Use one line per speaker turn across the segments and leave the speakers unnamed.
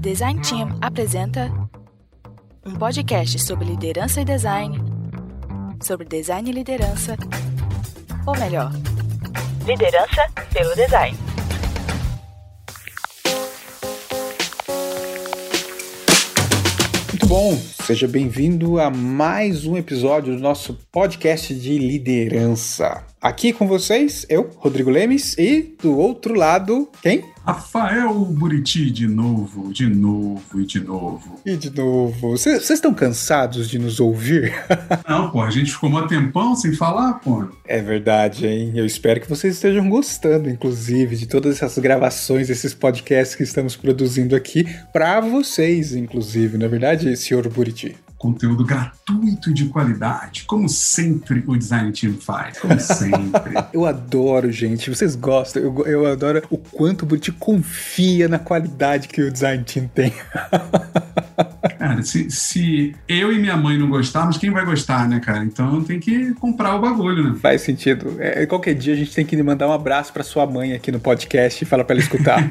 Design Team apresenta um podcast sobre liderança e design, sobre design e liderança, ou melhor, liderança pelo design.
Muito bom, seja bem-vindo a mais um episódio do nosso podcast de liderança. Aqui com vocês, eu, Rodrigo Lemes, e do outro lado, quem?
Rafael Buriti de novo, de novo e de novo.
E de novo. Vocês estão cansados de nos ouvir?
Não, pô, a gente ficou um tempão sem falar, pô.
É verdade, hein? Eu espero que vocês estejam gostando, inclusive, de todas essas gravações, esses podcasts que estamos produzindo aqui para vocês, inclusive, não é verdade, senhor Buriti?
Conteúdo gratuito e de qualidade, como sempre o Design Team faz, como sempre.
eu adoro, gente, vocês gostam, eu, eu adoro o quanto o Buriti confia na qualidade que o Design Team tem.
Se, se eu e minha mãe não gostarmos, quem vai gostar, né, cara? Então tem que comprar o bagulho, né?
Faz sentido. É, qualquer dia a gente tem que mandar um abraço para sua mãe aqui no podcast e falar para ela escutar.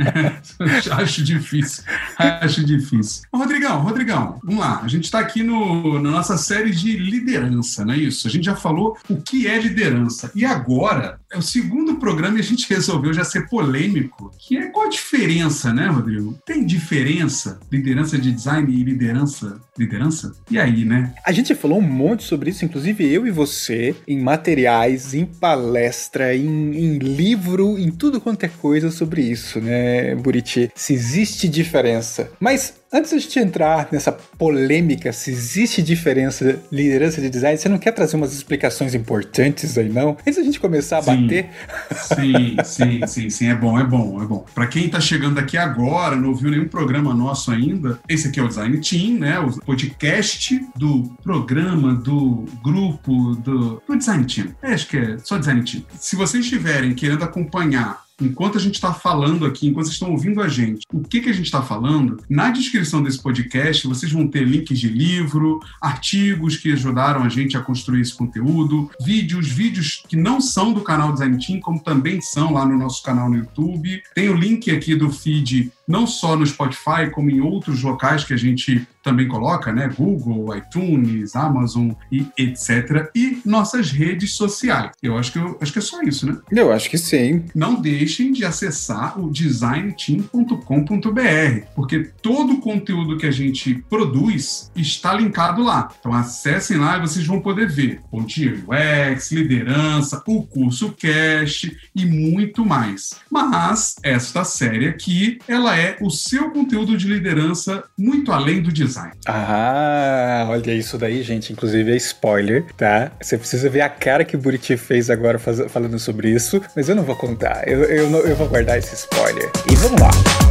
acho difícil. Acho difícil. Rodrigão, Rodrigão, vamos lá. A gente está aqui no, na nossa série de liderança, não é isso? A gente já falou o que é liderança. E agora é o segundo programa e a gente resolveu já ser polêmico, que é qual a diferença, né, Rodrigo? Tem diferença liderança de design e liderança liderança? E aí, né?
A gente falou um monte sobre isso, inclusive eu e você, em materiais, em palestra, em, em livro, em tudo quanto é coisa sobre isso, né, Buriti? Se existe diferença. Mas Antes de a gente entrar nessa polêmica, se existe diferença liderança de design, você não quer trazer umas explicações importantes aí, não? Antes da gente começar a sim, bater.
Sim, sim, sim, sim. É bom, é bom, é bom. Para quem tá chegando aqui agora, não ouviu nenhum programa nosso ainda, esse aqui é o Design Team, né? O podcast do programa, do grupo, do, do Design Team. É, acho que é só Design Team. Se vocês estiverem querendo acompanhar enquanto a gente está falando aqui, enquanto vocês estão ouvindo a gente, o que, que a gente está falando, na descrição desse podcast vocês vão ter links de livro, artigos que ajudaram a gente a construir esse conteúdo, vídeos, vídeos que não são do canal Design Team, como também são lá no nosso canal no YouTube. Tem o link aqui do feed não só no Spotify, como em outros locais que a gente também coloca, né? Google, iTunes, Amazon e etc. E nossas redes sociais. Eu acho que, eu, acho que é só isso, né?
Eu acho que sim.
Não deixem de acessar o designteam.com.br, porque todo o conteúdo que a gente produz está linkado lá. Então acessem lá e vocês vão poder ver Pontier UX, liderança, o curso Cast e muito mais. Mas esta série aqui, ela é o seu conteúdo de liderança muito além do design.
Ah, olha isso daí, gente. Inclusive é spoiler, tá? Você precisa ver a cara que o Buriti fez agora faz, falando sobre isso, mas eu não vou contar. Eu, eu, eu vou guardar esse spoiler. E vamos lá.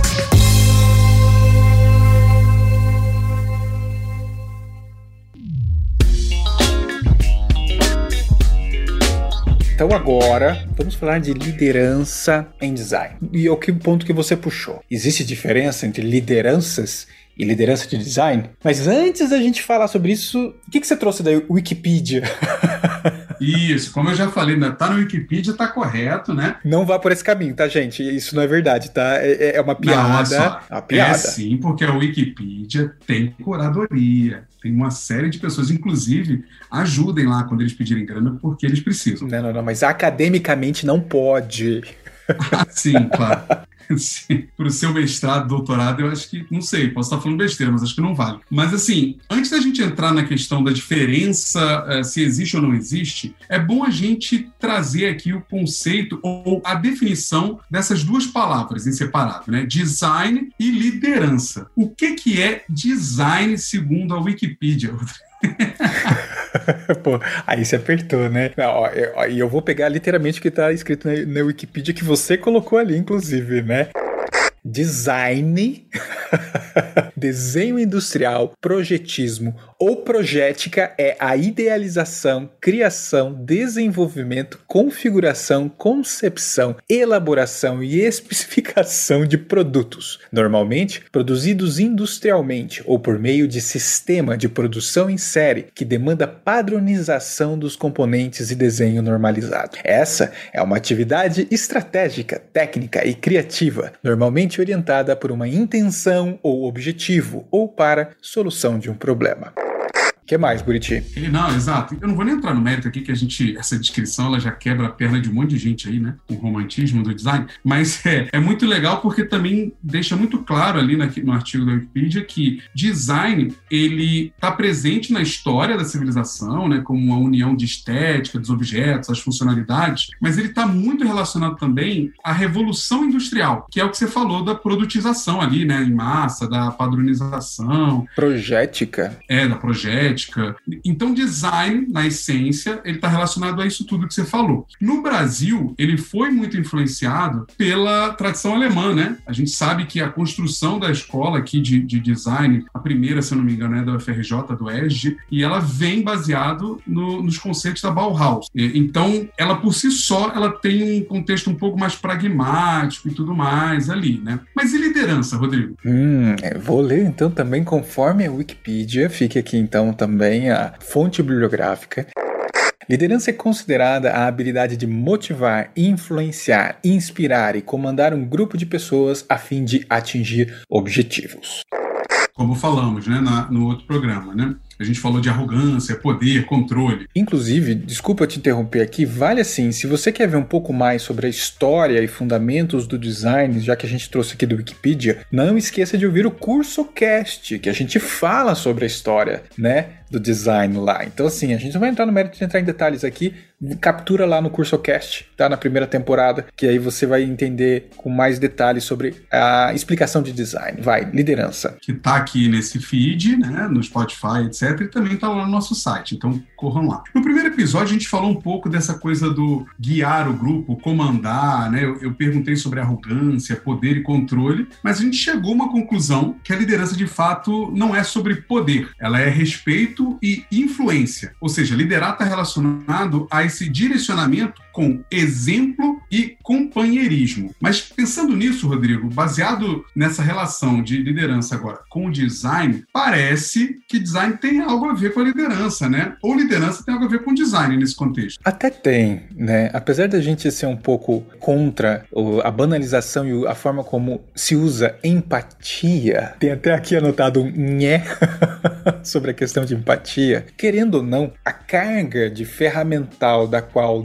Então agora vamos falar de liderança em design. E o que ponto que você puxou? Existe diferença entre lideranças e liderança de design? Mas antes da gente falar sobre isso, o que, que você trouxe da Wikipedia?
Isso, como eu já falei, né, tá no Wikipedia, tá correto, né?
Não vá por esse caminho, tá, gente? Isso não é verdade, tá? É, é uma piada. Não, é piada. É
sim, porque a Wikipedia tem curadoria. Tem uma série de pessoas, inclusive, ajudem lá quando eles pedirem grana, porque eles precisam.
Não, não, não, mas academicamente não pode.
Ah, sim, claro. Para o seu mestrado, doutorado, eu acho que, não sei, posso estar falando besteira, mas acho que não vale. Mas assim, antes da gente entrar na questão da diferença, uh, se existe ou não existe, é bom a gente trazer aqui o conceito ou a definição dessas duas palavras em separado, né? Design e liderança. O que, que é design segundo a Wikipedia?
Pô, aí você apertou, né? E eu, eu, vou pegar literalmente o que tá escrito na, na Wikipedia que você colocou ali, inclusive, né? Design Desenho industrial, projetismo ou projética é a idealização, criação, desenvolvimento, configuração, concepção, elaboração e especificação de produtos, normalmente produzidos industrialmente ou por meio de sistema de produção em série que demanda padronização dos componentes e desenho normalizado. Essa é uma atividade estratégica, técnica e criativa, normalmente orientada por uma intenção ou objetivo ou para solução de um problema que mais, Buriti?
Não, exato. Eu não vou nem entrar no mérito aqui, que a gente, essa descrição, ela já quebra a perna de um monte de gente aí, né? O romantismo do design. Mas é, é muito legal porque também deixa muito claro ali na, no artigo da Wikipedia que design, ele está presente na história da civilização, né? Como uma união de estética, dos objetos, as funcionalidades, mas ele está muito relacionado também à revolução industrial, que é o que você falou da produtização ali, né? Em massa, da padronização.
Projética.
É, da projética estética. Então, design, na essência, ele está relacionado a isso tudo que você falou. No Brasil, ele foi muito influenciado pela tradição alemã, né? A gente sabe que a construção da escola aqui de, de design, a primeira, se eu não me engano, é da UFRJ, do ESG, e ela vem baseado no, nos conceitos da Bauhaus. Então, ela por si só, ela tem um contexto um pouco mais pragmático e tudo mais ali, né? Mas e liderança, Rodrigo?
Hum, vou ler então também conforme a Wikipedia. Fique aqui então também também a fonte bibliográfica. Liderança é considerada a habilidade de motivar, influenciar, inspirar e comandar um grupo de pessoas a fim de atingir objetivos.
Como falamos né, na, no outro programa, né? A gente falou de arrogância, poder, controle.
Inclusive, desculpa te interromper aqui, vale assim, se você quer ver um pouco mais sobre a história e fundamentos do design, já que a gente trouxe aqui do Wikipedia, não esqueça de ouvir o curso Cast, que a gente fala sobre a história, né, do design lá. Então assim, a gente não vai entrar no mérito de entrar em detalhes aqui, captura lá no curso Cast, tá? Na primeira temporada, que aí você vai entender com mais detalhes sobre a explicação de design. Vai, liderança.
Que tá aqui nesse feed, né, no Spotify, etc e também está lá no nosso site. Então corram lá. No primeiro episódio, a gente falou um pouco dessa coisa do guiar o grupo, comandar, né? Eu, eu perguntei sobre arrogância, poder e controle, mas a gente chegou a uma conclusão que a liderança de fato não é sobre poder, ela é respeito e influência. Ou seja, liderar está relacionado a esse direcionamento com exemplo e companheirismo. Mas pensando nisso, Rodrigo, baseado nessa relação de liderança agora com o design, parece que design tem algo a ver com a liderança, né? Ou liderança tem algo a ver com design nesse contexto.
Até tem, né? Apesar da gente ser um pouco contra a banalização e a forma como se usa empatia, tem até aqui anotado um nhé sobre a questão de empatia. Querendo ou não, a carga de ferramental da qual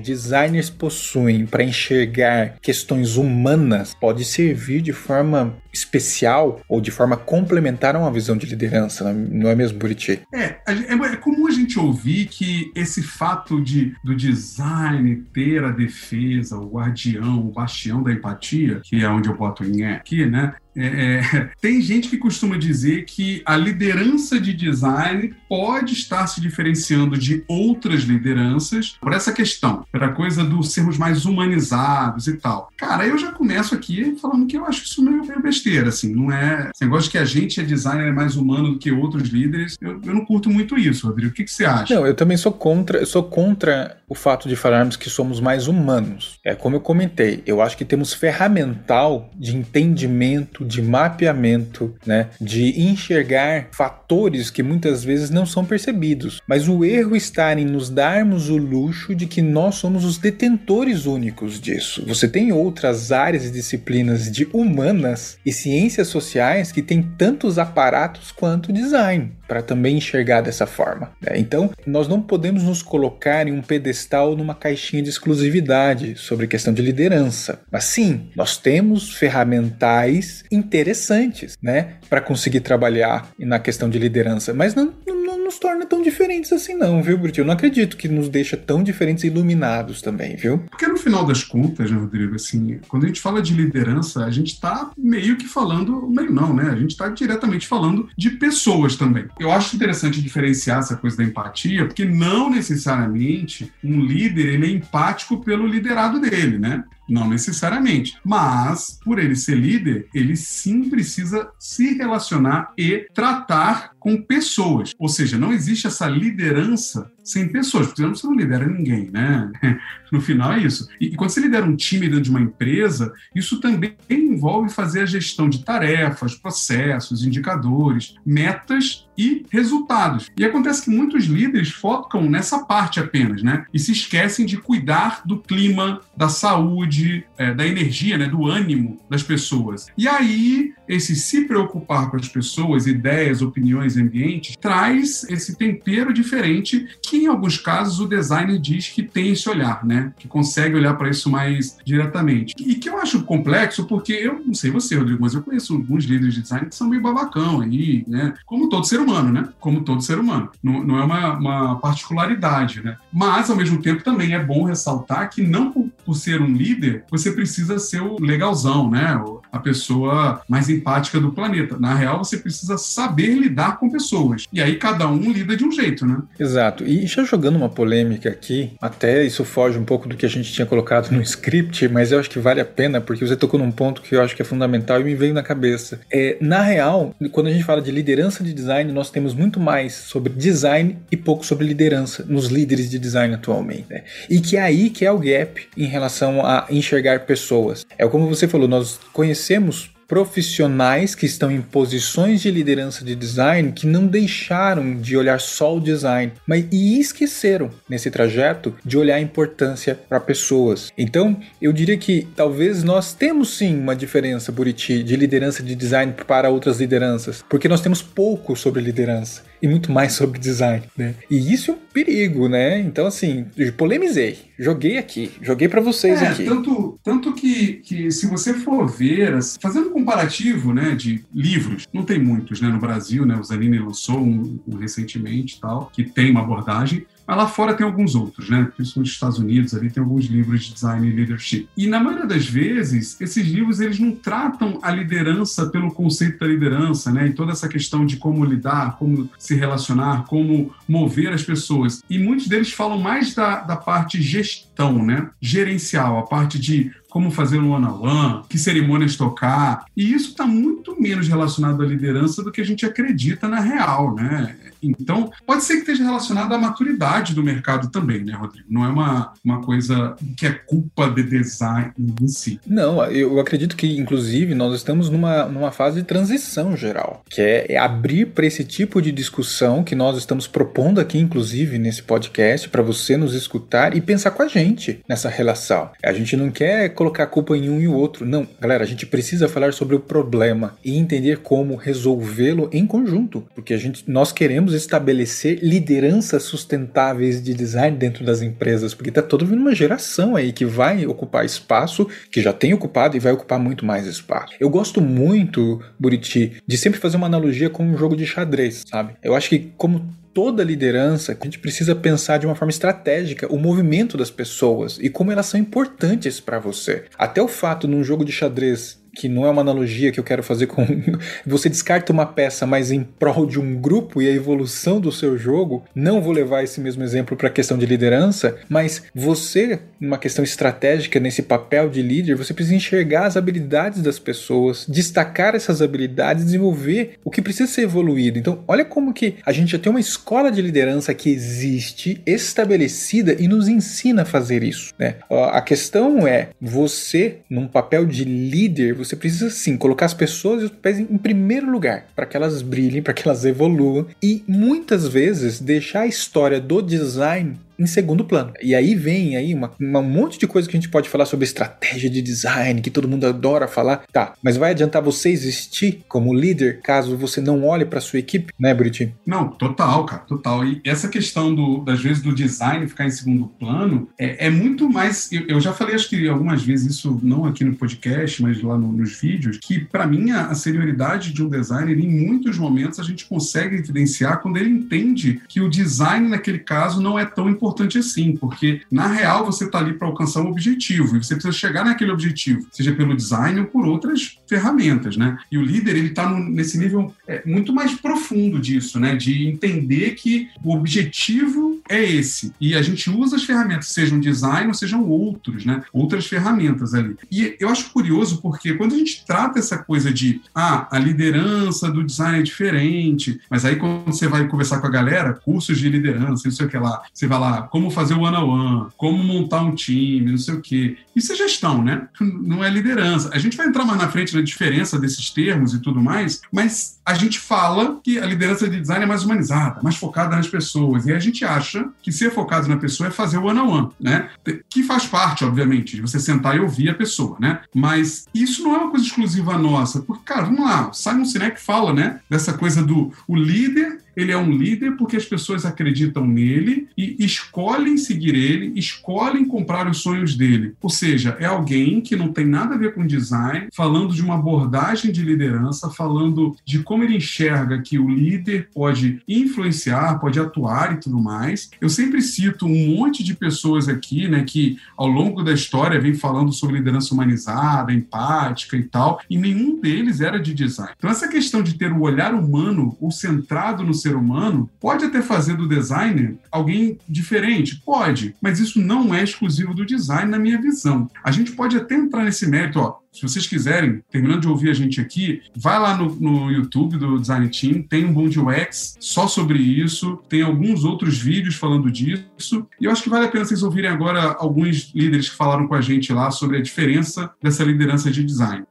possuem para enxergar questões humanas pode servir de forma especial ou de forma complementar a uma visão de liderança, não é mesmo, Buriti?
É, é, é comum a gente ouvir que esse fato de, do design ter a defesa, o guardião, o bastião da empatia, que é onde eu boto em aqui, né? É, é, tem gente que costuma dizer que a liderança de design pode estar se diferenciando de outras lideranças por essa questão, pela coisa do sermos mais humanizados e tal. Cara, eu já começo aqui falando que eu acho isso meio, meio besteira, assim, não é. Esse negócio de que a gente é designer é mais humano do que outros líderes, eu, eu não curto muito isso, Rodrigo. O que, que você acha?
Não, eu também sou contra, eu sou contra o fato de falarmos que somos mais humanos. É como eu comentei, eu acho que temos ferramental de entendimento de mapeamento, né, de enxergar fatores que muitas vezes não são percebidos. Mas o erro está em nos darmos o luxo de que nós somos os detentores únicos disso. Você tem outras áreas e disciplinas de humanas e ciências sociais que têm tantos aparatos quanto design para também enxergar dessa forma. Né? Então, nós não podemos nos colocar em um pedestal numa caixinha de exclusividade sobre questão de liderança. Mas sim, nós temos ferramentais interessantes, né, para conseguir trabalhar na questão de liderança, mas não, não nos torna tão diferentes assim, não, viu, Brito? Eu não acredito que nos deixa tão diferentes e iluminados também, viu?
Porque no final das contas, né, Rodrigo, assim, quando a gente fala de liderança, a gente está meio que falando, meio não, né? A gente está diretamente falando de pessoas também. Eu acho interessante diferenciar essa coisa da empatia, porque não necessariamente um líder ele é empático pelo liderado dele, né? Não necessariamente. Mas, por ele ser líder, ele sim precisa se relacionar e tratar com pessoas. Ou seja, não existe essa liderança sem pessoas, porque você não lidera ninguém, né? No final é isso. E, e, quando você lidera um time dentro de uma empresa, isso também envolve fazer a gestão de tarefas, processos, indicadores, metas e resultados. E acontece que muitos líderes focam nessa parte apenas, né? E se esquecem de cuidar do clima, da saúde, é, da energia, né? Do ânimo das pessoas. E aí, esse se preocupar com as pessoas, ideias, opiniões ambientes, traz esse tempero diferente que, em alguns casos, o designer diz que tem esse olhar, né? Que consegue olhar para isso mais diretamente. E que eu acho complexo porque eu não sei você, Rodrigo, mas eu conheço alguns líderes de design que são meio babacão aí, né? Como todo ser humano, né? Como todo ser humano. Não, não é uma, uma, particularidade, né? Mas, ao mesmo tempo, também é bom ressaltar que não por, por, ser um líder, você precisa ser o legalzão, né? A pessoa mais empática do planeta. Na real, você precisa saber lidar com pessoas. E aí cada um lida de um jeito, né?
Exato. E já jogando uma polêmica aqui, até isso foge um pouco do que a gente tinha colocado no script, mas eu acho que vale a pena, porque você tocou num ponto que eu acho que é fundamental e me veio na cabeça. É, na real, quando a gente fala de liderança de design, nós temos muito mais sobre design e pouco sobre liderança nos líderes de design atualmente. Né? E que é aí que é o gap em relação a enxergar pessoas. É como você falou, nós conhecemos profissionais que estão em posições de liderança de design que não deixaram de olhar só o design, mas e esqueceram nesse trajeto de olhar a importância para pessoas. Então, eu diria que talvez nós temos sim uma diferença, Buriti, de liderança de design para outras lideranças, porque nós temos pouco sobre liderança e muito mais sobre design, né? E isso é um perigo, né? Então, assim, polemizei, joguei aqui, joguei para vocês
é,
aqui.
Tanto, tanto que, que, se você for ver, fazendo um comparativo, né, de livros, não tem muitos, né, no Brasil, né? O Zanini lançou um, um recentemente, tal, que tem uma abordagem. Mas lá fora tem alguns outros, né? Principalmente nos Estados Unidos, ali tem alguns livros de design e leadership. E na maioria das vezes, esses livros eles não tratam a liderança pelo conceito da liderança, né? E toda essa questão de como lidar, como se relacionar, como mover as pessoas. E muitos deles falam mais da, da parte gestão, né? Gerencial, a parte de como fazer um one-on-one, que cerimônias tocar. E isso está muito menos relacionado à liderança do que a gente acredita na real, né? Então, pode ser que esteja relacionado à maturidade do mercado também, né, Rodrigo? Não é uma, uma coisa que é culpa de design em si.
Não, eu acredito que, inclusive, nós estamos numa, numa fase de transição geral, que é, é abrir para esse tipo de discussão que nós estamos propondo aqui, inclusive, nesse podcast, para você nos escutar e pensar com a gente nessa relação. A gente não quer colocar a culpa em um e o outro. Não, galera, a gente precisa falar sobre o problema e entender como resolvê-lo em conjunto, porque a gente nós queremos estabelecer lideranças sustentáveis de design dentro das empresas, porque está toda uma geração aí que vai ocupar espaço, que já tem ocupado e vai ocupar muito mais espaço. Eu gosto muito, Buriti, de sempre fazer uma analogia com um jogo de xadrez, sabe? Eu acho que como toda liderança, a gente precisa pensar de uma forma estratégica o movimento das pessoas e como elas são importantes para você. Até o fato num jogo de xadrez que não é uma analogia que eu quero fazer com. Você descarta uma peça, mas em prol de um grupo e a evolução do seu jogo. Não vou levar esse mesmo exemplo para a questão de liderança, mas você, numa questão estratégica, nesse papel de líder, você precisa enxergar as habilidades das pessoas, destacar essas habilidades, desenvolver o que precisa ser evoluído. Então, olha como que a gente já tem uma escola de liderança que existe, estabelecida e nos ensina a fazer isso. Né? A questão é você, num papel de líder, você precisa sim colocar as pessoas e os pés em primeiro lugar para que elas brilhem, para que elas evoluam e muitas vezes deixar a história do design em segundo plano. E aí vem aí uma, uma, um monte de coisa que a gente pode falar sobre estratégia de design, que todo mundo adora falar. Tá, mas vai adiantar você existir como líder caso você não olhe para sua equipe, né, Britinho?
Não, total, cara, total. E essa questão do, das vezes do design ficar em segundo plano é, é muito mais. Eu, eu, já falei, acho que algumas vezes isso não aqui no podcast, mas lá no, nos vídeos, que para mim a, a senioridade de um designer em muitos momentos a gente consegue evidenciar quando ele entende que o design naquele caso não é tão importante importante assim, porque na real você está ali para alcançar um objetivo e você precisa chegar naquele objetivo, seja pelo design ou por outras ferramentas, né? E o líder ele está nesse nível é, muito mais profundo disso, né? De entender que o objetivo é esse. E a gente usa as ferramentas, sejam design ou sejam outros, né? Outras ferramentas ali. E eu acho curioso porque quando a gente trata essa coisa de ah, a liderança do design é diferente, mas aí quando você vai conversar com a galera, cursos de liderança, não sei o que lá, você vai lá, como fazer o one-on-one, como montar um time, não sei o que. Isso é gestão, né? Não é liderança. A gente vai entrar mais na frente na diferença desses termos e tudo mais, mas a gente fala que a liderança de design é mais humanizada, mais focada nas pessoas. E a gente acha que ser focado na pessoa é fazer o one-on-one, né? Que faz parte, obviamente, de você sentar e ouvir a pessoa, né? Mas isso não é uma coisa exclusiva nossa. Porque, cara, vamos lá, Simon Sinek fala, né? Dessa coisa do o líder ele é um líder porque as pessoas acreditam nele e escolhem seguir ele, escolhem comprar os sonhos dele. Ou seja, é alguém que não tem nada a ver com design, falando de uma abordagem de liderança, falando de como ele enxerga que o líder pode influenciar, pode atuar e tudo mais. Eu sempre cito um monte de pessoas aqui, né, que ao longo da história vem falando sobre liderança humanizada, empática e tal, e nenhum deles era de design. Então essa questão de ter o olhar humano ou centrado no ser humano pode até fazer do designer alguém diferente? Pode, mas isso não é exclusivo do design, na minha visão. A gente pode até entrar nesse mérito, ó. Se vocês quiserem, terminando de ouvir a gente aqui, vai lá no, no YouTube do Design Team, tem um Bom de UX só sobre isso, tem alguns outros vídeos falando disso, e eu acho que vale a pena vocês ouvirem agora alguns líderes que falaram com a gente lá sobre a diferença dessa liderança de design.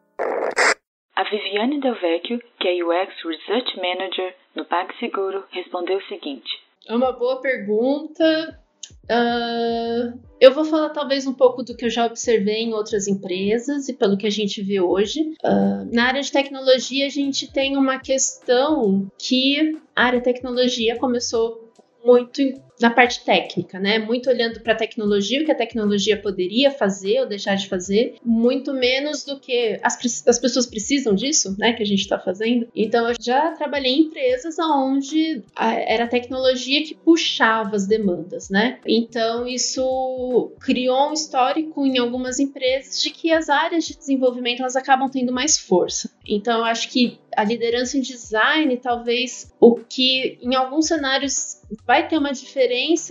A Viviane Del Vecchio, que é UX Research Manager no PagSeguro, respondeu o seguinte:
É uma boa pergunta. Uh, eu vou falar talvez um pouco do que eu já observei em outras empresas e pelo que a gente vê hoje. Uh, na área de tecnologia, a gente tem uma questão que a área de tecnologia começou muito na parte técnica, né? Muito olhando para a tecnologia, o que a tecnologia poderia fazer ou deixar de fazer, muito menos do que as, as pessoas precisam disso, né? Que a gente está fazendo. Então, eu já trabalhei em empresas onde era a tecnologia que puxava as demandas, né? Então, isso criou um histórico em algumas empresas de que as áreas de desenvolvimento elas acabam tendo mais força. Então, eu acho que a liderança em design, talvez o que em alguns cenários vai ter uma diferença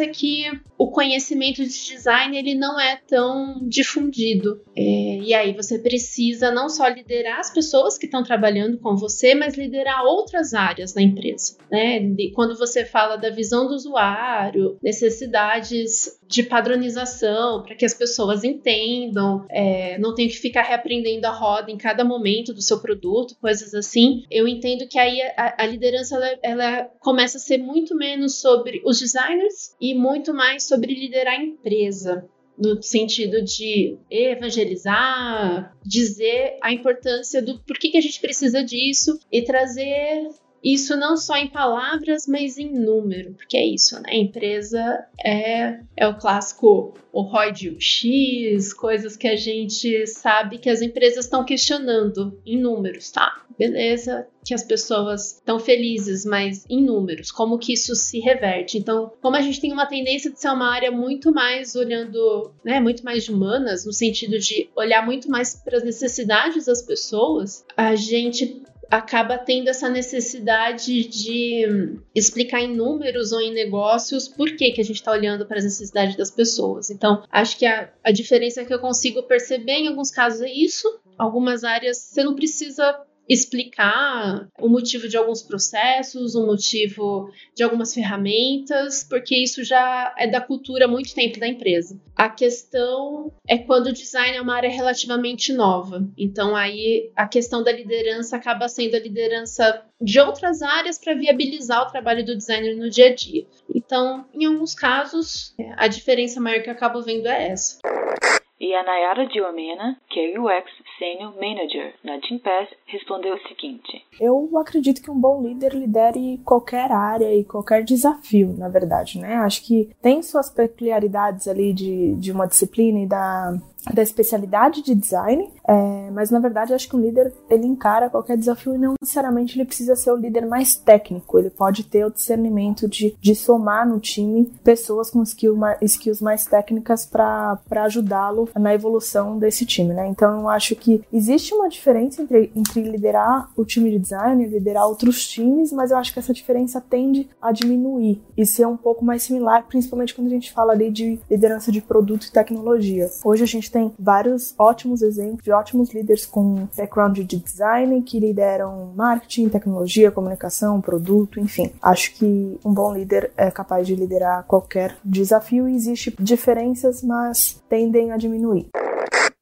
que o conhecimento de design ele não é tão difundido. É, e aí você precisa não só liderar as pessoas que estão trabalhando com você, mas liderar outras áreas da empresa. Né? quando você fala da visão do usuário, necessidades de padronização para que as pessoas entendam, é, não tem que ficar reaprendendo a roda em cada momento do seu produto, coisas assim. Eu entendo que aí a, a liderança ela, ela começa a ser muito menos sobre os designers e muito mais sobre liderar a empresa no sentido de evangelizar, dizer a importância do porquê que a gente precisa disso e trazer isso não só em palavras, mas em número, porque é isso, né? A empresa é, é o clássico o ROI de X, coisas que a gente sabe que as empresas estão questionando em números, tá? Beleza, que as pessoas estão felizes, mas em números, como que isso se reverte? Então, como a gente tem uma tendência de ser uma área muito mais olhando, né, muito mais humanas, no sentido de olhar muito mais para as necessidades das pessoas, a gente acaba tendo essa necessidade de explicar em números ou em negócios por que, que a gente está olhando para as necessidades das pessoas. Então, acho que a, a diferença que eu consigo perceber em alguns casos é isso. Algumas áreas você não precisa explicar o motivo de alguns processos, o motivo de algumas ferramentas, porque isso já é da cultura há muito tempo da empresa. A questão é quando o design é uma área relativamente nova. Então aí a questão da liderança acaba sendo a liderança de outras áreas para viabilizar o trabalho do designer no dia a dia. Então, em alguns casos, a diferença maior que eu acabo vendo é essa.
E a Nayara Diomena, que é UX Senior Manager na Teampass, respondeu o seguinte:
Eu acredito que um bom líder lidere qualquer área e qualquer desafio, na verdade, né? Acho que tem suas peculiaridades ali de, de uma disciplina e da da especialidade de design, é, mas na verdade acho que o líder ele encara qualquer desafio e não necessariamente ele precisa ser o líder mais técnico, ele pode ter o discernimento de, de somar no time pessoas com skill, skills mais técnicas para ajudá-lo na evolução desse time, né? Então eu acho que existe uma diferença entre, entre liderar o time de design e liderar outros times, mas eu acho que essa diferença tende a diminuir e ser um pouco mais similar, principalmente quando a gente fala ali de liderança de produto e tecnologia. Hoje a gente tem vários ótimos exemplos de ótimos líderes com background de design que lideram marketing, tecnologia, comunicação, produto, enfim. Acho que um bom líder é capaz de liderar qualquer desafio e existe diferenças, mas tendem a diminuir.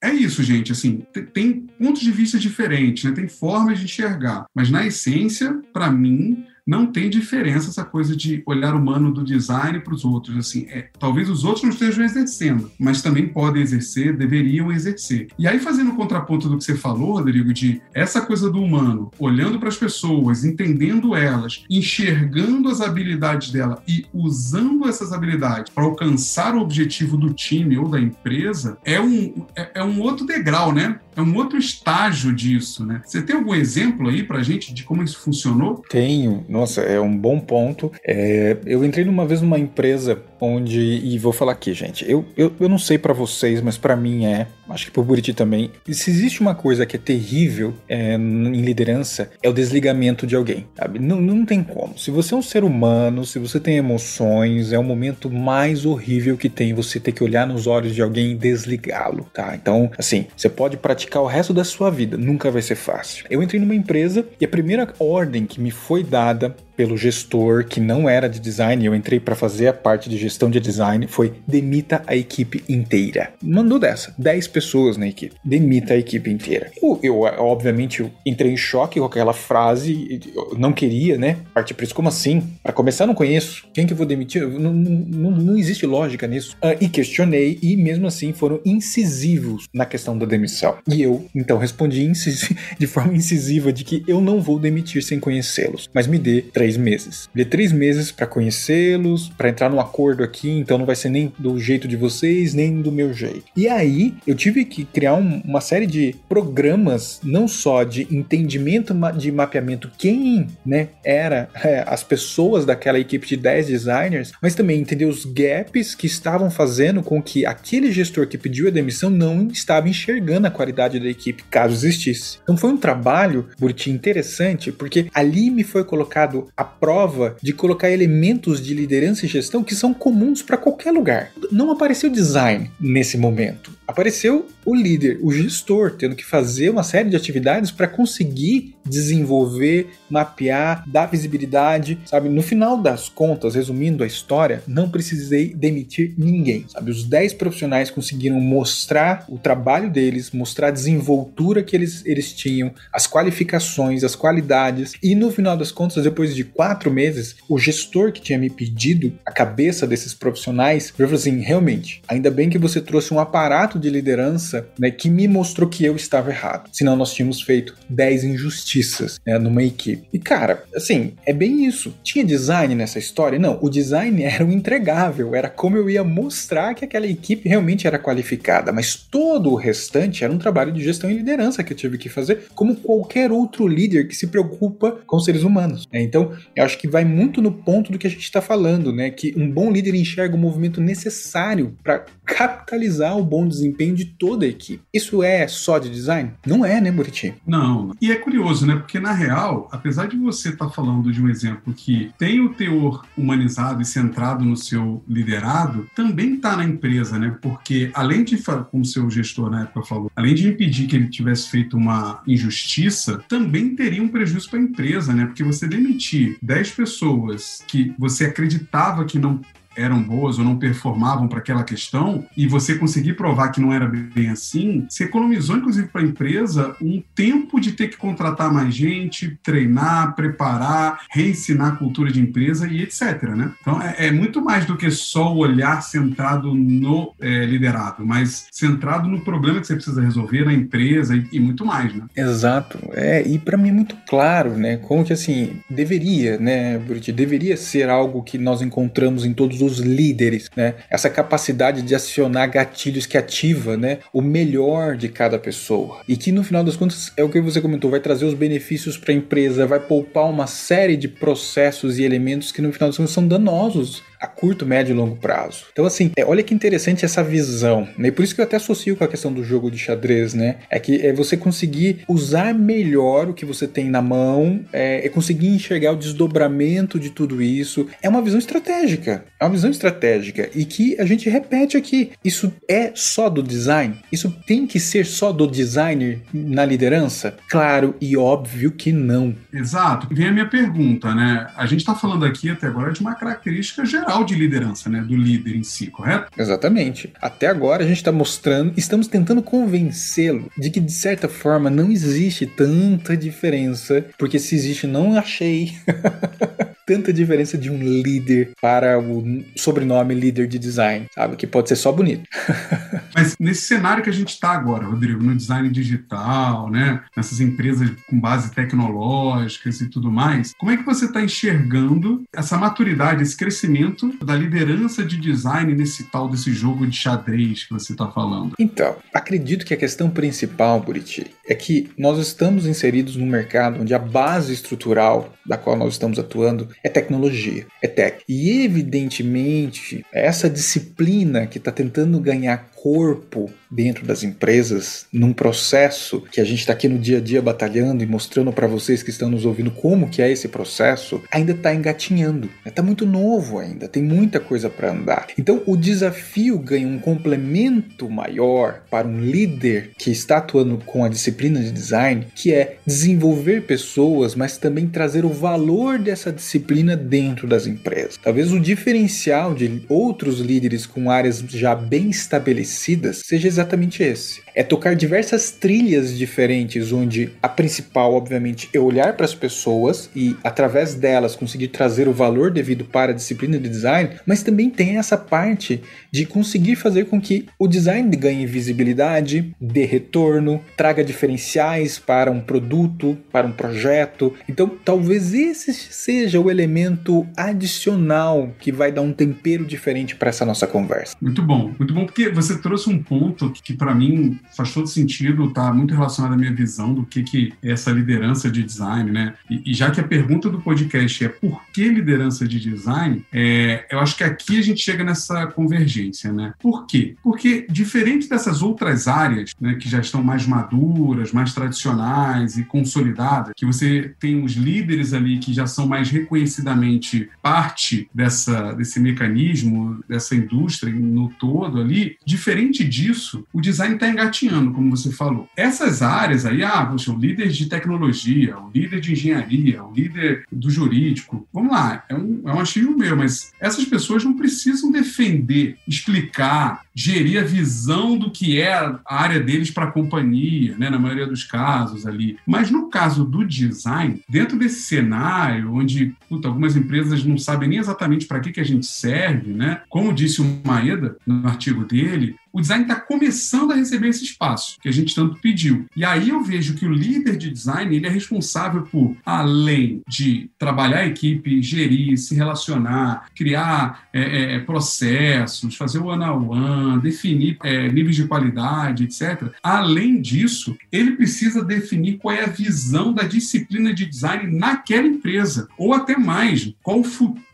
É isso, gente. Assim, tem pontos de vista diferentes, né? tem formas de enxergar. Mas, na essência, para mim, não tem diferença essa coisa de olhar humano do design para os outros. Assim, é, talvez os outros não estejam exercendo, mas também podem exercer, deveriam exercer. E aí, fazendo o contraponto do que você falou, Rodrigo, de essa coisa do humano, olhando para as pessoas, entendendo elas, enxergando as habilidades dela e usando essas habilidades para alcançar o objetivo do time ou da empresa, é um, é, é um outro degrau, né? é um outro estágio disso, né? Você tem algum exemplo aí pra gente de como isso funcionou?
Tenho. É um bom ponto. É, eu entrei numa vez numa empresa onde, e vou falar aqui, gente, eu, eu, eu não sei para vocês, mas para mim é, acho que pro Buriti também, se existe uma coisa que é terrível é, em liderança, é o desligamento de alguém, sabe? Não, não tem como. Se você é um ser humano, se você tem emoções, é o momento mais horrível que tem você ter que olhar nos olhos de alguém e desligá-lo, tá? Então, assim, você pode praticar o resto da sua vida. Nunca vai ser fácil. Eu entrei numa empresa e a primeira ordem que me foi dada nada pelo gestor que não era de design, eu entrei para fazer a parte de gestão de design, foi demita a equipe inteira. Mandou dessa, 10 pessoas na equipe. Demita a equipe inteira. Eu, eu obviamente, eu entrei em choque com aquela frase, não queria, né? Partir para isso, como assim? Para começar, não conheço. Quem que eu vou demitir? Não, não, não existe lógica nisso. Uh, e questionei, e mesmo assim foram incisivos na questão da demissão. E eu, então, respondi de forma incisiva de que eu não vou demitir sem conhecê-los, mas me dê três três meses. De três meses para conhecê-los, para entrar num acordo aqui, então não vai ser nem do jeito de vocês, nem do meu jeito. E aí eu tive que criar um, uma série de programas, não só de entendimento de mapeamento quem né, era é, as pessoas daquela equipe de 10 designers, mas também entender os gaps que estavam fazendo com que aquele gestor que pediu a demissão não estava enxergando a qualidade da equipe, caso existisse. Então foi um trabalho, Burti, interessante, porque ali me foi colocado a prova de colocar elementos de liderança e gestão que são comuns para qualquer lugar. Não apareceu design nesse momento apareceu o líder, o gestor, tendo que fazer uma série de atividades para conseguir desenvolver, mapear, dar visibilidade, sabe? No final das contas, resumindo a história, não precisei demitir ninguém, sabe? Os 10 profissionais conseguiram mostrar o trabalho deles, mostrar a desenvoltura que eles, eles tinham, as qualificações, as qualidades, e no final das contas, depois de quatro meses, o gestor que tinha me pedido a cabeça desses profissionais, falou assim: realmente, ainda bem que você trouxe um aparato de liderança né, que me mostrou que eu estava errado. Senão nós tínhamos feito 10 injustiças né, numa equipe. E cara, assim, é bem isso. Tinha design nessa história? Não, o design era o entregável, era como eu ia mostrar que aquela equipe realmente era qualificada, mas todo o restante era um trabalho de gestão e liderança que eu tive que fazer, como qualquer outro líder que se preocupa com seres humanos. Né? Então, eu acho que vai muito no ponto do que a gente está falando, né? Que um bom líder enxerga o movimento necessário para capitalizar o bom desempenho desempenho de toda a equipe. Isso é só de design? Não é, né, Buriti?
Não. E é curioso, né? Porque na real, apesar de você estar tá falando de um exemplo que tem o teor humanizado e centrado no seu liderado, também está na empresa, né? Porque além de, como seu gestor na época falou, além de impedir que ele tivesse feito uma injustiça, também teria um prejuízo para a empresa, né? Porque você demitir 10 pessoas que você acreditava que não eram boas ou não performavam para aquela questão, e você conseguir provar que não era bem assim, você economizou, inclusive, para a empresa um tempo de ter que contratar mais gente, treinar, preparar, reensinar a cultura de empresa e etc. Né? Então, é, é muito mais do que só o olhar centrado no é, liderado, mas centrado no problema que você precisa resolver na empresa e, e muito mais. Né?
Exato. É, e para mim é muito claro, né? Como que assim, deveria, né, Bruti, deveria ser algo que nós encontramos em todos os líderes, né? Essa capacidade de acionar gatilhos que ativa, né, o melhor de cada pessoa. E que no final das contas é o que você comentou, vai trazer os benefícios para a empresa, vai poupar uma série de processos e elementos que no final das contas são danosos a curto, médio e longo prazo. Então, assim, é, olha que interessante essa visão, né? Por isso que eu até associo com a questão do jogo de xadrez, né? É que é você conseguir usar melhor o que você tem na mão, é, é conseguir enxergar o desdobramento de tudo isso. É uma visão estratégica. É uma visão estratégica e que a gente repete aqui. Isso é só do design? Isso tem que ser só do designer na liderança? Claro e óbvio que não.
Exato. Vem a minha pergunta, né? A gente está falando aqui até agora de uma característica geral de liderança, né? Do líder em si, correto?
Exatamente. Até agora a gente está mostrando, estamos tentando convencê-lo de que de certa forma não existe tanta diferença, porque se existe, não achei. tanta diferença de um líder para o sobrenome líder de design, sabe? Que pode ser só bonito.
Mas nesse cenário que a gente está agora, Rodrigo, no design digital, né? Nessas empresas com base tecnológicas e tudo mais, como é que você está enxergando essa maturidade, esse crescimento da liderança de design nesse tal desse jogo de xadrez que você está falando?
Então, acredito que a questão principal, Buriti, é que nós estamos inseridos num mercado onde a base estrutural da qual nós estamos atuando é tecnologia, é tech. E evidentemente, essa disciplina que está tentando ganhar corpo dentro das empresas, num processo que a gente está aqui no dia a dia batalhando e mostrando para vocês que estão nos ouvindo como que é esse processo, ainda está engatinhando. Está muito novo ainda, tem muita coisa para andar. Então o desafio ganha um complemento maior para um líder que está atuando com a disciplina de design, que é desenvolver pessoas, mas também trazer o valor dessa disciplina dentro das empresas. Talvez o diferencial de outros líderes com áreas já bem estabelecidas seja exatamente esse. É tocar diversas trilhas diferentes, onde a principal, obviamente, é olhar para as pessoas e, através delas, conseguir trazer o valor devido para a disciplina de design, mas também tem essa parte de conseguir fazer com que o design ganhe visibilidade, dê retorno, traga diferenciais para um produto, para um projeto. Então, talvez esse seja o elemento adicional que vai dar um tempero diferente para essa nossa conversa.
Muito bom, muito bom, porque você trouxe um ponto que, para mim, faz todo sentido, está muito relacionado à minha visão do que, que é essa liderança de design, né? E, e, já que a pergunta do podcast é por que liderança de design, é, eu acho que aqui a gente chega nessa convergência, né? Por quê? Porque diferente dessas outras áreas, né, que já estão mais maduras, mais tradicionais e consolidadas, que você tem os líderes ali que já são mais reconhecidamente parte dessa, desse mecanismo, dessa indústria no todo ali, diferente disso, o design está engatinhando como você falou. Essas áreas aí, ah, poxa, o líder de tecnologia, o líder de engenharia, o líder do jurídico, vamos lá, é um, é um achismo meu, mas essas pessoas não precisam defender, explicar, gerir a visão do que é a área deles para a companhia, né, na maioria dos casos ali. Mas no caso do design, dentro desse cenário, onde puta, algumas empresas não sabem nem exatamente para que, que a gente serve, né? Como disse o Maeda no artigo dele, o design está começando a receber esse espaço que a gente tanto pediu. E aí eu vejo que o líder de design ele é responsável por, além de trabalhar a equipe, gerir, se relacionar, criar é, é, processos, fazer o one-on-one, definir é, níveis de qualidade, etc. Além disso, ele precisa definir qual é a visão da disciplina de design naquela empresa, ou até mais, qual o futuro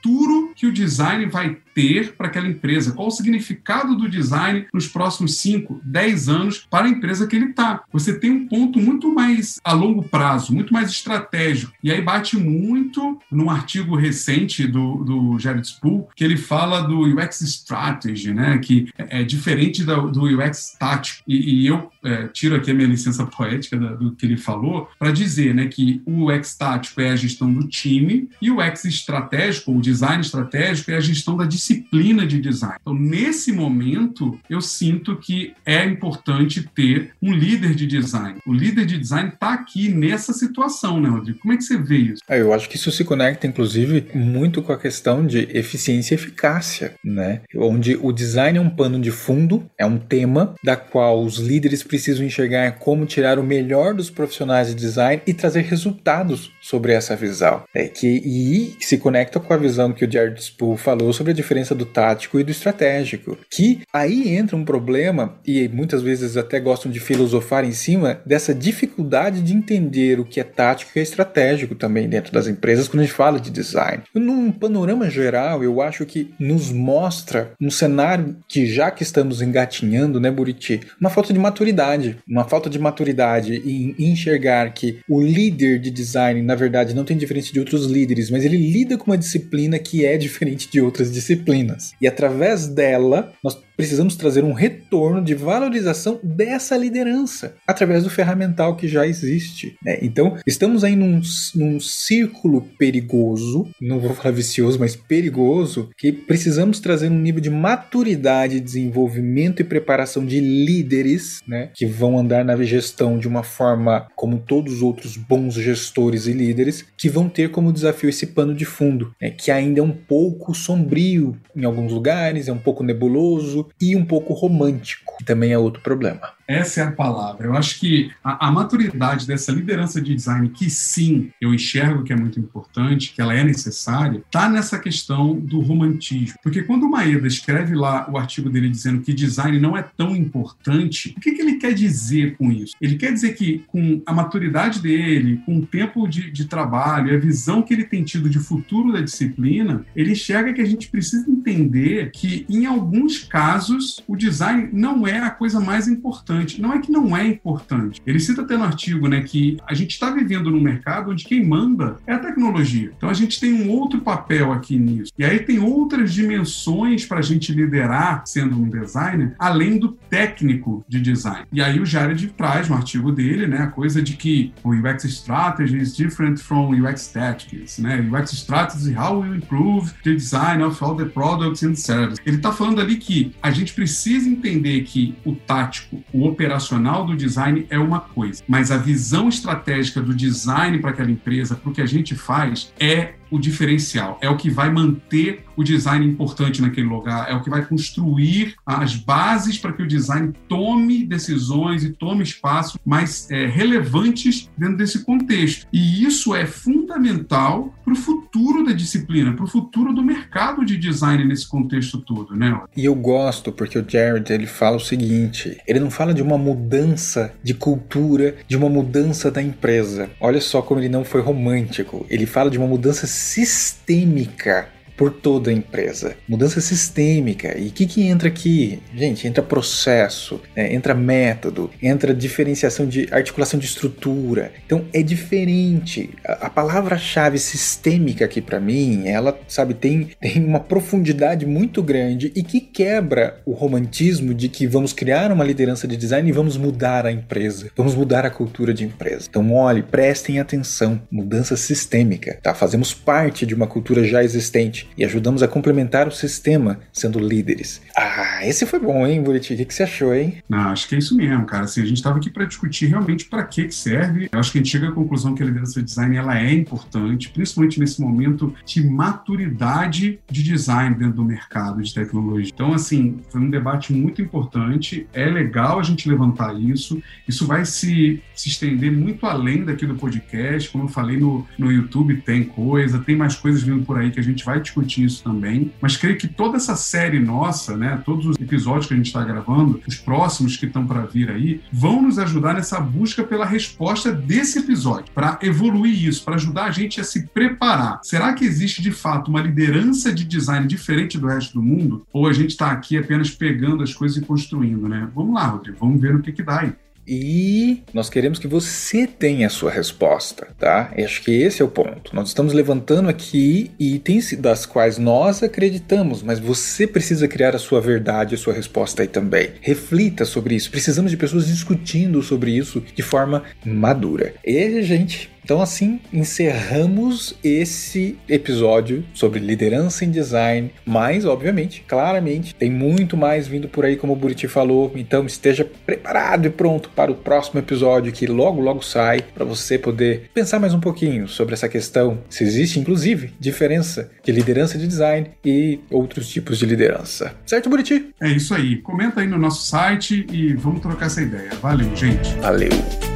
que o design vai ter para aquela empresa, qual o significado do design nos próximos 5, 10 anos para a empresa que ele está. Você tem um ponto muito mais a longo prazo, muito mais estratégico. E aí bate muito num artigo recente do, do Jared Spool, que ele fala do UX Strategy, né? que é diferente do, do UX tático. E, e eu é, tiro aqui a minha licença poética da, do que ele falou, para dizer né, que o UX tático é a gestão do time e o UX estratégico, design estratégico, é a gestão da disciplina de design. Então, nesse momento, eu sinto que é importante ter um líder de design. O líder de design está aqui nessa situação, né, Rodrigo? Como é que você vê isso?
É, eu acho que isso se conecta, inclusive, muito com a questão de eficiência e eficácia, né? Onde o design é um pano de fundo, é um tema da qual os líderes precisam enxergar como tirar o melhor dos profissionais de design e trazer resultados sobre essa visão. É, que, e se conecta com a visão que o Jared Spool falou sobre a diferença do tático e do estratégico, que aí entra um problema e muitas vezes até gostam de filosofar em cima dessa dificuldade de entender o que é tático e é estratégico também dentro das empresas quando a gente fala de design. Num panorama geral, eu acho que nos mostra um cenário que já que estamos engatinhando, né, Buriti, uma falta de maturidade, uma falta de maturidade em enxergar que o líder de design, na verdade, não tem diferença de outros líderes, mas ele lida com uma disciplina que é diferente de outras disciplinas. E através dela, nós precisamos trazer um retorno de valorização dessa liderança através do ferramental que já existe. Né? Então, estamos aí num, num círculo perigoso, não vou falar vicioso, mas perigoso, que precisamos trazer um nível de maturidade, desenvolvimento e preparação de líderes né, que vão andar na gestão de uma forma como todos os outros bons gestores e líderes, que vão ter como desafio esse pano de fundo, né, que ainda é um pouco sombrio em alguns lugares, é um pouco nebuloso, e um pouco romântico, que também é outro problema.
Essa é a palavra. Eu acho que a, a, maturidade dessa liderança de design, que sim, eu enxergo que é muito importante, que ela é necessária, está nessa questão do romantismo. Porque quando o Maeda escreve lá o artigo dele dizendo que design não é tão importante, o que, que ele quer dizer com isso? Ele quer dizer que com a maturidade dele, com o tempo de, de trabalho, a visão que ele tem tido de futuro da disciplina, ele enxerga que a gente precisa entender que, em alguns casos, o design não é a coisa mais importante importante. Não é que não é importante. Ele cita até no artigo né, que a gente está vivendo num mercado onde quem manda é a tecnologia. Então a gente tem um outro papel aqui nisso. E aí tem outras dimensões para a gente liderar sendo um designer, além do técnico de design. E aí o Jared traz no artigo dele né, a coisa de que o UX strategy is different from UX tactics. Né? UX strategy, how we improve the design of all the products and services. Ele está falando ali que a gente precisa entender que o tático, o operacional do design é uma coisa, mas a visão estratégica do design para aquela empresa, para o que a gente faz, é o diferencial, é o que vai manter o design importante naquele lugar, é o que vai construir as bases para que o design tome decisões e tome espaço mais é, relevantes dentro desse contexto. E isso é fundamental para o futuro da disciplina, para o futuro do mercado de design nesse contexto todo, né?
E eu gosto porque o Jared ele fala o seguinte: ele não fala de uma mudança de cultura, de uma mudança da empresa. Olha só como ele não foi romântico. Ele fala de uma mudança sistêmica por toda a empresa. Mudança sistêmica. E o que, que entra aqui? Gente, entra processo, né? entra método, entra diferenciação de articulação de estrutura. Então é diferente. A, a palavra-chave sistêmica aqui para mim, ela, sabe, tem, tem uma profundidade muito grande e que quebra o romantismo de que vamos criar uma liderança de design e vamos mudar a empresa, vamos mudar a cultura de empresa. Então, olhe, prestem atenção. Mudança sistêmica, tá? Fazemos parte de uma cultura já existente e ajudamos a complementar o sistema sendo líderes. Ah, esse foi bom, hein, Buriti? O que você achou, hein?
Não, acho que é isso mesmo, cara. Assim, a gente estava aqui para discutir realmente para que serve. Eu acho que a gente chega à conclusão que a liderança de design ela é importante, principalmente nesse momento de maturidade de design dentro do mercado de tecnologia. Então, assim, foi um debate muito importante. É legal a gente levantar isso. Isso vai se, se estender muito além daqui do podcast. Como eu falei no, no YouTube, tem coisa, tem mais coisas vindo por aí que a gente vai discutir discutir isso também, mas creio que toda essa série nossa, né, todos os episódios que a gente está gravando, os próximos que estão para vir aí, vão nos ajudar nessa busca pela resposta desse episódio, para evoluir isso, para ajudar a gente a se preparar. Será que existe de fato uma liderança de design diferente do resto do mundo? Ou a gente está aqui apenas pegando as coisas e construindo, né? Vamos lá, Rodrigo, vamos ver o que, que dá aí.
E nós queremos que você tenha a sua resposta, tá? Acho que esse é o ponto. Nós estamos levantando aqui itens das quais nós acreditamos, mas você precisa criar a sua verdade, a sua resposta aí também. Reflita sobre isso. Precisamos de pessoas discutindo sobre isso de forma madura. E, gente, então, assim, encerramos esse episódio sobre liderança em design. Mas, obviamente, claramente, tem muito mais vindo por aí, como o Buriti falou. Então, esteja preparado e pronto para o próximo episódio que logo, logo sai, para você poder pensar mais um pouquinho sobre essa questão. Se existe, inclusive, diferença de liderança de design e outros tipos de liderança. Certo, Buriti?
É isso aí. Comenta aí no nosso site e vamos trocar essa ideia. Valeu, gente.
Valeu.